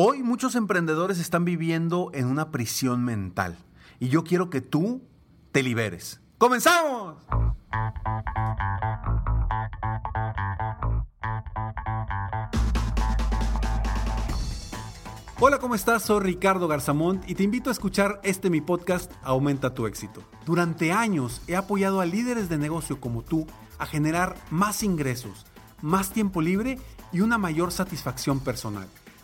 Hoy muchos emprendedores están viviendo en una prisión mental y yo quiero que tú te liberes. ¡Comenzamos! Hola, ¿cómo estás? Soy Ricardo Garzamont y te invito a escuchar este mi podcast Aumenta tu éxito. Durante años he apoyado a líderes de negocio como tú a generar más ingresos, más tiempo libre y una mayor satisfacción personal.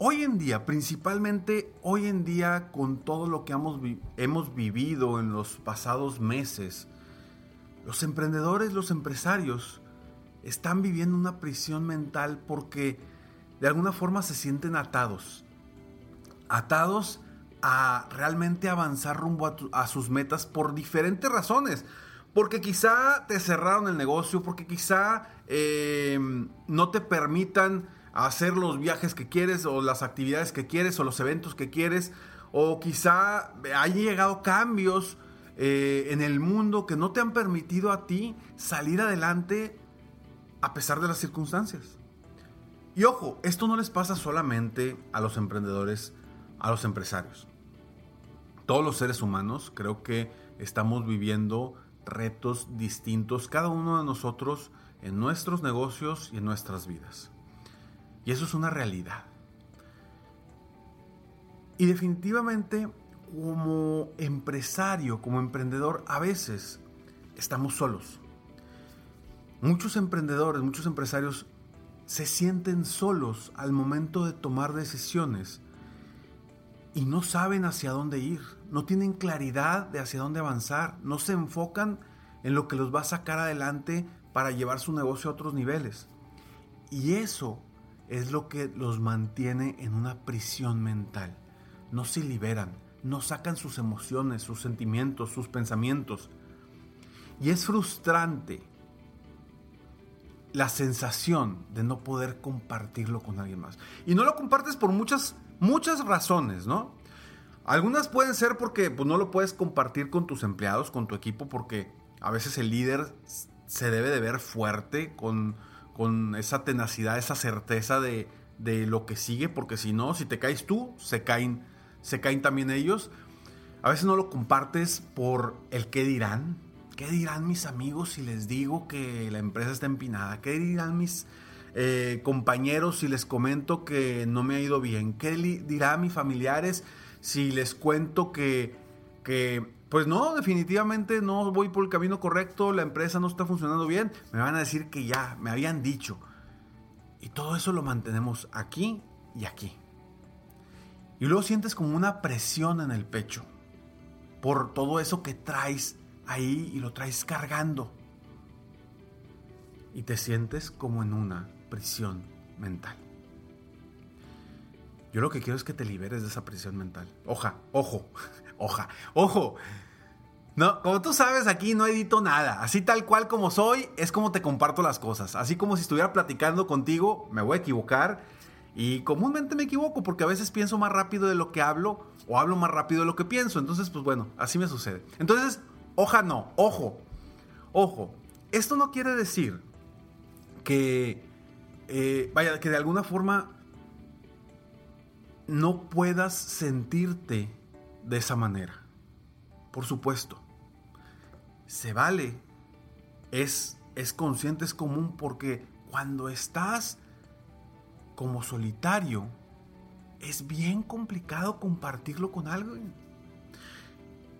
Hoy en día, principalmente hoy en día con todo lo que hemos, vivido en los pasados meses, los emprendedores, los empresarios están viviendo una prisión mental porque de alguna forma se sienten atados. Atados a realmente avanzar rumbo a, sus metas por diferentes razones. Porque quizá te cerraron el negocio, porque quizá eh, no te permitan hacer los viajes que quieres o las actividades que quieres o los eventos que quieres o quizá hayan llegado cambios eh, en el mundo que no te han permitido a ti salir adelante a pesar de las circunstancias. Y ojo, esto no les pasa solamente a los emprendedores, a los empresarios. Todos los seres humanos creo que estamos viviendo retos distintos, cada uno de nosotros en nuestros negocios y en nuestras vidas. Y eso es una realidad. Y definitivamente como empresario, como emprendedor, a veces estamos solos. Muchos emprendedores, muchos empresarios se sienten solos al momento de tomar decisiones y no saben hacia dónde ir, no tienen claridad de hacia dónde avanzar, no se enfocan en lo que los va a sacar adelante para llevar su negocio a otros niveles. Y eso es lo que los mantiene en una prisión mental. No se liberan, no sacan sus emociones, sus sentimientos, sus pensamientos. Y es frustrante la sensación de no poder compartirlo con alguien más. Y no lo compartes por muchas, muchas razones, ¿no? Algunas pueden ser porque pues, no lo puedes compartir con tus empleados, con tu equipo, porque a veces el líder se debe de ver fuerte con con esa tenacidad, esa certeza de, lo que sigue, porque si no, si te caes tú, se caen, se caen también ellos. A veces no lo compartes por el qué dirán. ¿Qué dirán mis amigos si les digo que la empresa está empinada? ¿Qué dirán mis eh, compañeros si les comento que no me ha ido bien? ¿Qué dirán mis familiares si les cuento que, que pues no, definitivamente no voy por el camino correcto, la empresa no está funcionando bien, me van a decir que ya, me habían dicho. Y todo eso lo mantenemos aquí y aquí. Y luego sientes como una presión en el pecho por todo eso que traes ahí y lo traes cargando. Y te sientes como en una prisión mental. Yo lo que quiero es que te liberes de esa prisión mental. Oja, ojo, Oja, ojo. No, como tú sabes, aquí no edito nada. Así tal cual como soy, es como te comparto las cosas. Así como si estuviera platicando contigo, me voy a equivocar. Y comúnmente me equivoco porque a veces pienso más rápido de lo que hablo o hablo más rápido de lo que pienso. Entonces, pues bueno, así me sucede. Entonces, oja no, ojo, ojo. Esto no quiere decir que, eh, vaya, que de alguna forma no puedas sentirte de esa manera. Por supuesto. Se vale. Es, es consciente, es común porque cuando estás como solitario, es bien complicado compartirlo con alguien.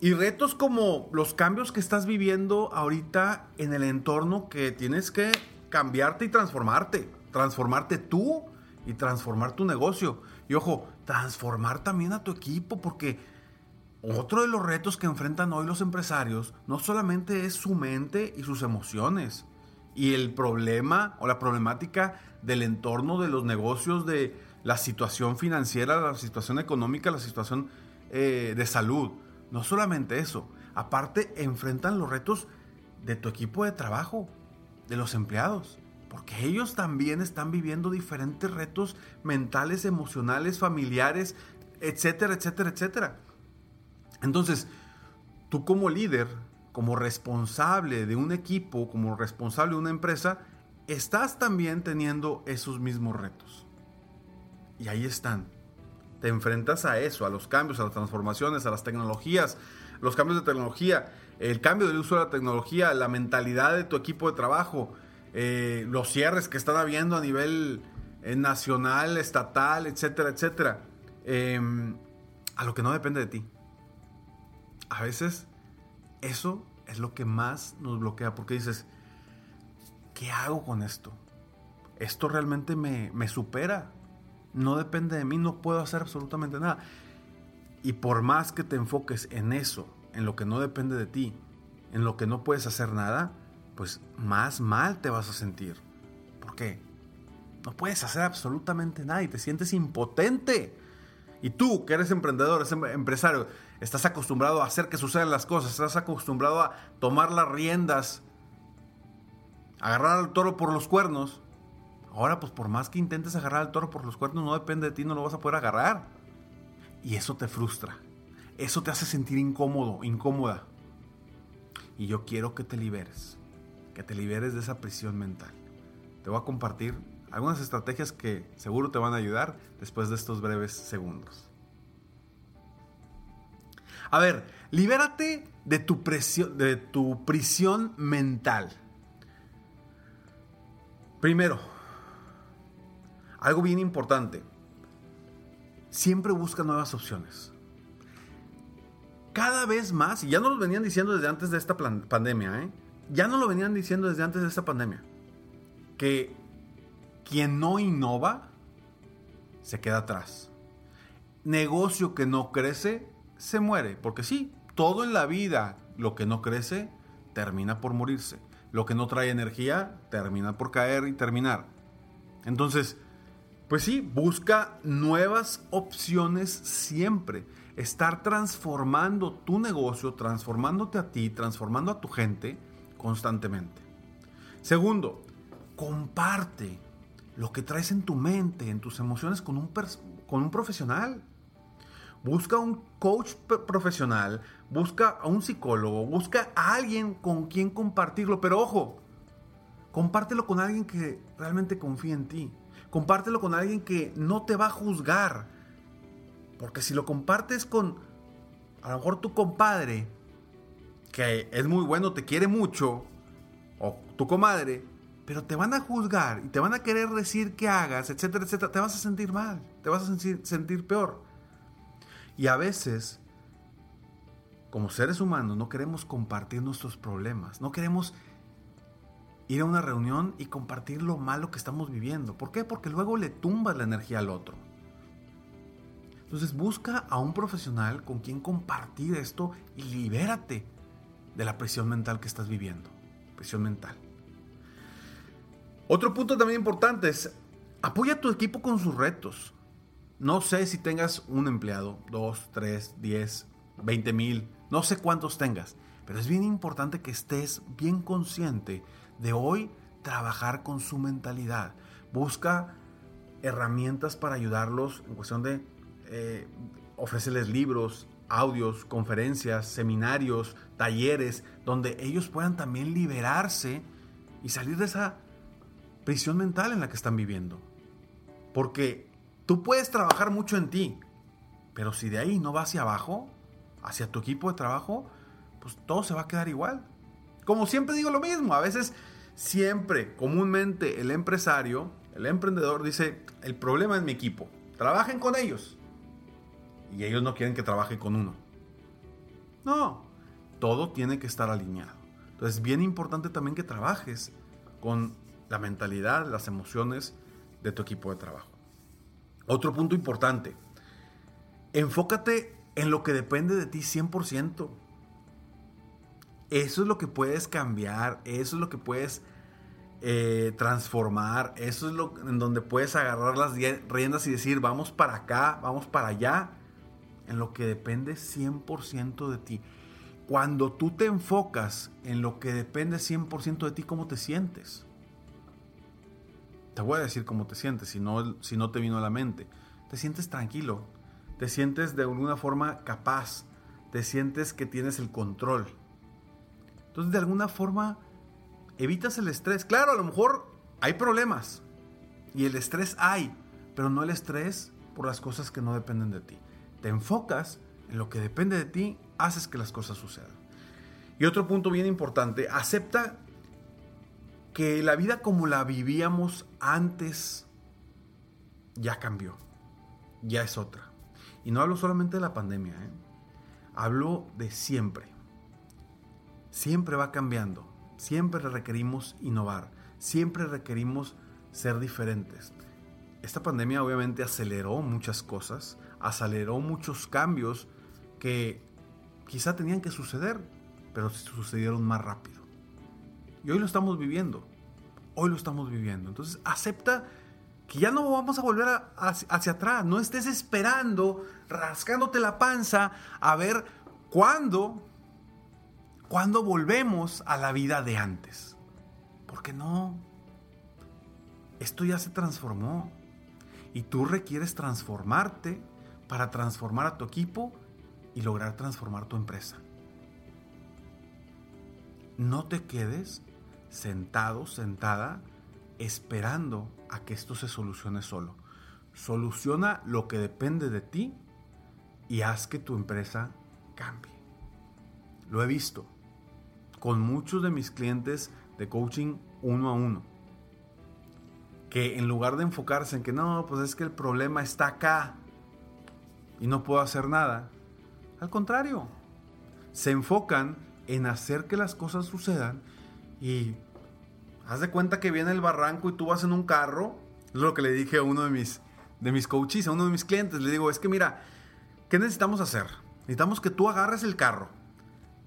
Y retos como los cambios que estás viviendo ahorita en el entorno que tienes que cambiarte y transformarte. Transformarte tú y transformar tu negocio. Y ojo, transformar también a tu equipo porque otro de los retos que enfrentan hoy los empresarios no solamente es su mente y sus emociones y el problema o la problemática del entorno de los negocios de la situación financiera, la situación económica, la situación eh, de salud. No solamente eso, aparte enfrentan los retos de tu equipo de trabajo, de los empleados, porque ellos también están viviendo diferentes retos mentales, emocionales, familiares, etcétera, etcétera, etcétera. Entonces, tú como líder, como responsable de un equipo, como responsable de una empresa, estás también teniendo esos mismos retos. Y ahí están. Te enfrentas a eso, a los cambios, a las transformaciones, a las tecnologías, los cambios de tecnología, el cambio del uso de la tecnología, la mentalidad de tu equipo de trabajo, eh, los cierres que están habiendo a nivel eh, nacional, estatal, etcétera, etcétera. Em, a lo que no depende de ti. A veces eso es lo que más nos bloquea porque dices, ¿qué hago con esto? Esto realmente me, me supera. No depende de mí, no puedo hacer absolutamente nada. Y por más que te enfoques en eso, en lo que no depende de ti, en lo que no puedes hacer nada, pues más mal te vas a sentir. ¿Por qué? No puedes hacer absolutamente nada y te sientes impotente. Y tú, que eres emprendedor, eres em-, empresario, estás acostumbrado a hacer que sucedan las cosas, estás acostumbrado a tomar las riendas, agarrar al toro por los cuernos. Ahora, pues por más que intentes agarrar al toro por los cuernos, no depende de ti, no lo vas a poder agarrar. Y eso te frustra. Eso te hace sentir incómodo, incómoda. Y yo quiero que te liberes. Que te liberes de esa prisión mental. Te voy a compartir algunas estrategias que seguro te van a ayudar después de estos breves segundos. A ver, libérate de tu, presión, de tu prisión mental. Primero, algo bien importante. Siempre busca nuevas opciones. Cada vez más, y ya no lo venían diciendo desde antes de esta pandemia, ¿eh? Ya no lo venían diciendo desde antes de esta pandemia, que quien no innova se queda atrás. Negocio que no crece se muere, porque sí, todo en la vida, lo que no crece, termina por morirse. Lo que no trae energía, termina por caer y terminar. Entonces, pues sí, busca nuevas opciones siempre. Estar transformando tu negocio, transformándote a ti, transformando a tu gente constantemente. Segundo, comparte lo que traes en tu mente, en tus emociones con un, con un profesional. Busca un coach profesional, busca a un psicólogo, busca a alguien con quien compartirlo, pero ojo, compártelo con alguien que realmente confía en ti. Compártelo con alguien que no te va a juzgar. Porque si lo compartes con a lo mejor tu compadre, que es muy bueno, te quiere mucho, o tu comadre, pero te van a juzgar y te van a querer decir que hagas, etcétera, etcétera, te vas a sentir mal, te vas a sentir, sentir peor. Y a veces, como seres humanos, no queremos compartir nuestros problemas, no queremos ir a una reunión y compartir lo malo que estamos viviendo. ¿Por qué? Porque luego le tumbas la energía al otro. Entonces busca a un profesional con quien compartir esto y libérate de la presión mental que estás viviendo. Presión mental. Otro punto también importante es apoya a tu equipo con sus retos. No sé si tengas un empleado, dos, tres, diez, veinte mil, no sé cuántos tengas, pero es bien importante que estés bien consciente de hoy trabajar con su mentalidad. Busca herramientas para ayudarlos en cuestión de eh, ofrecerles libros, audios, conferencias, seminarios, talleres, donde ellos puedan también liberarse y salir de esa prisión mental en la que están viviendo. Porque tú puedes trabajar mucho en ti, pero si de ahí no va hacia abajo, hacia tu equipo de trabajo, pues todo se va a quedar igual. Como siempre digo lo mismo, a veces, siempre, comúnmente, el empresario, el emprendedor dice, el problema es mi equipo, trabajen con ellos. Y ellos no quieren que trabaje con uno. No, todo tiene que estar alineado. Entonces es bien importante también que trabajes con la mentalidad, las emociones de tu equipo de trabajo. Otro punto importante, enfócate en lo que depende de ti 100%. Eso es lo que puedes cambiar, eso es lo que puedes eh, transformar, eso es lo en donde puedes agarrar las riendas y decir, vamos para acá, vamos para allá, en lo que depende 100% de ti. Cuando tú te enfocas en lo que depende 100% de ti, ¿cómo te sientes? Te voy a decir cómo te sientes, si no, si no te vino a la mente. Te sientes tranquilo, te sientes de alguna forma capaz, te sientes que tienes el control. Entonces, de alguna forma, evitas el estrés. Claro, a lo mejor hay problemas y el estrés hay, pero no el estrés por las cosas que no dependen de ti. Te enfocas en lo que depende de ti, haces que las cosas sucedan. Y otro punto bien importante, acepta que la vida como la vivíamos antes ya cambió, ya es otra. Y no hablo solamente de la pandemia, ¿eh? hablo de siempre. Siempre va cambiando. Siempre requerimos innovar, siempre requerimos ser diferentes. Esta pandemia obviamente aceleró muchas cosas, aceleró muchos cambios que quizá tenían que suceder, pero sucedieron más rápido. Y hoy lo estamos viviendo, hoy lo estamos viviendo. Entonces acepta que ya no vamos a volver hacia atrás, no estés esperando, rascándote la panza a ver cuándo cuando volvemos a la vida de antes. Porque no. Esto ya se transformó. Y tú requieres transformarte para transformar a tu equipo y lograr transformar tu empresa. No te quedes sentado, sentada, esperando a que esto se solucione solo. Soluciona lo que depende de ti y haz que tu empresa cambie. Lo he visto con muchos de mis clientes de coaching uno a uno. Que en lugar de enfocarse en que no, pues es que el problema está acá y no puedo hacer nada, al contrario, se enfocan en hacer que las cosas sucedan y haz de cuenta que viene el barranco y tú vas en un carro, es lo que le dije a uno de mis, de mis coaches, a uno de mis clientes, le digo, es que mira, ¿qué necesitamos hacer? Necesitamos que tú agarres el carro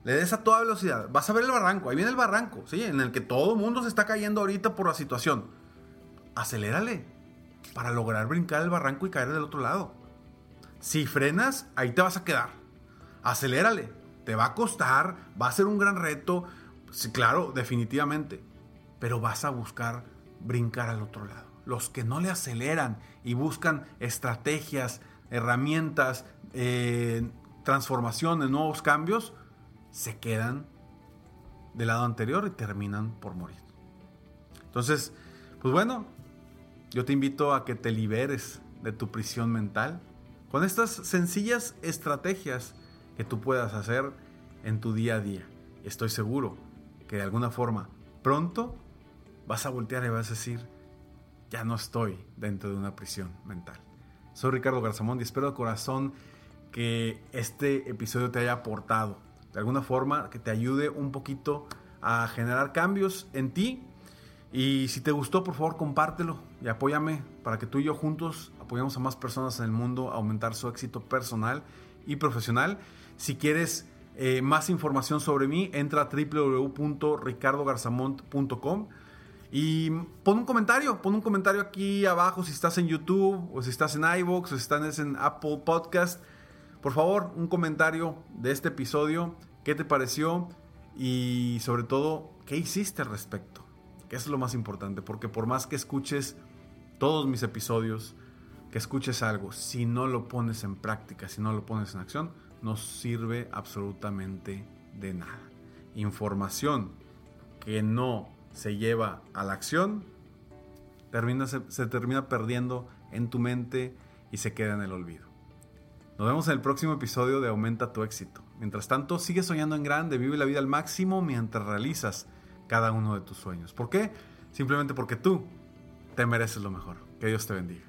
le des a toda velocidad. Vas a ver el barranco, ahí viene el barranco, ¿sí? En el que todo el mundo se está cayendo ahorita por la situación. Acelérale para lograr brincar el barranco y caer del otro lado. Si frenas, ahí te vas a quedar. Acelérale. Te va a costar, va a ser un gran reto. Sí, claro, definitivamente. Pero vas a buscar brincar al otro lado. Los que no le aceleran y buscan estrategias, herramientas, eh, transformaciones, nuevos cambios, se quedan del lado anterior y terminan por morir. Entonces, pues bueno, yo te invito a que te liberes de tu prisión mental con estas sencillas estrategias que tú puedas hacer en tu día a día. Estoy seguro que de alguna forma pronto vas a voltear y vas a decir, ya no estoy dentro de una prisión mental. Soy Ricardo Garzamón y espero de corazón que este episodio te haya aportado de alguna forma que te ayude un poquito a generar cambios en ti. Y si te gustó, por favor, compártelo y apóyame para que tú y yo juntos apoyemos a más personas en el mundo a aumentar su éxito personal y profesional. Si quieres eh, más información sobre mí, entra a www.ricardogarzamont.com y pon un comentario, pon un comentario aquí abajo si estás en YouTube o si estás en iVoox o si estás en Apple Podcast por favor, un comentario de este episodio, qué te pareció y sobre todo, qué hiciste al respecto. Que es lo más importante, porque por más que escuches todos mis episodios, que escuches algo, si no lo pones en práctica, si no lo pones en acción, no sirve absolutamente de nada. Información que no se lleva a la acción, termina, se, se termina perdiendo en tu mente y se queda en el olvido. Nos vemos en el próximo episodio de Aumenta tu éxito. Mientras tanto, sigue soñando en grande, vive la vida al máximo mientras realizas cada uno de tus sueños. ¿Por qué? Simplemente porque tú te mereces lo mejor. Que Dios te bendiga.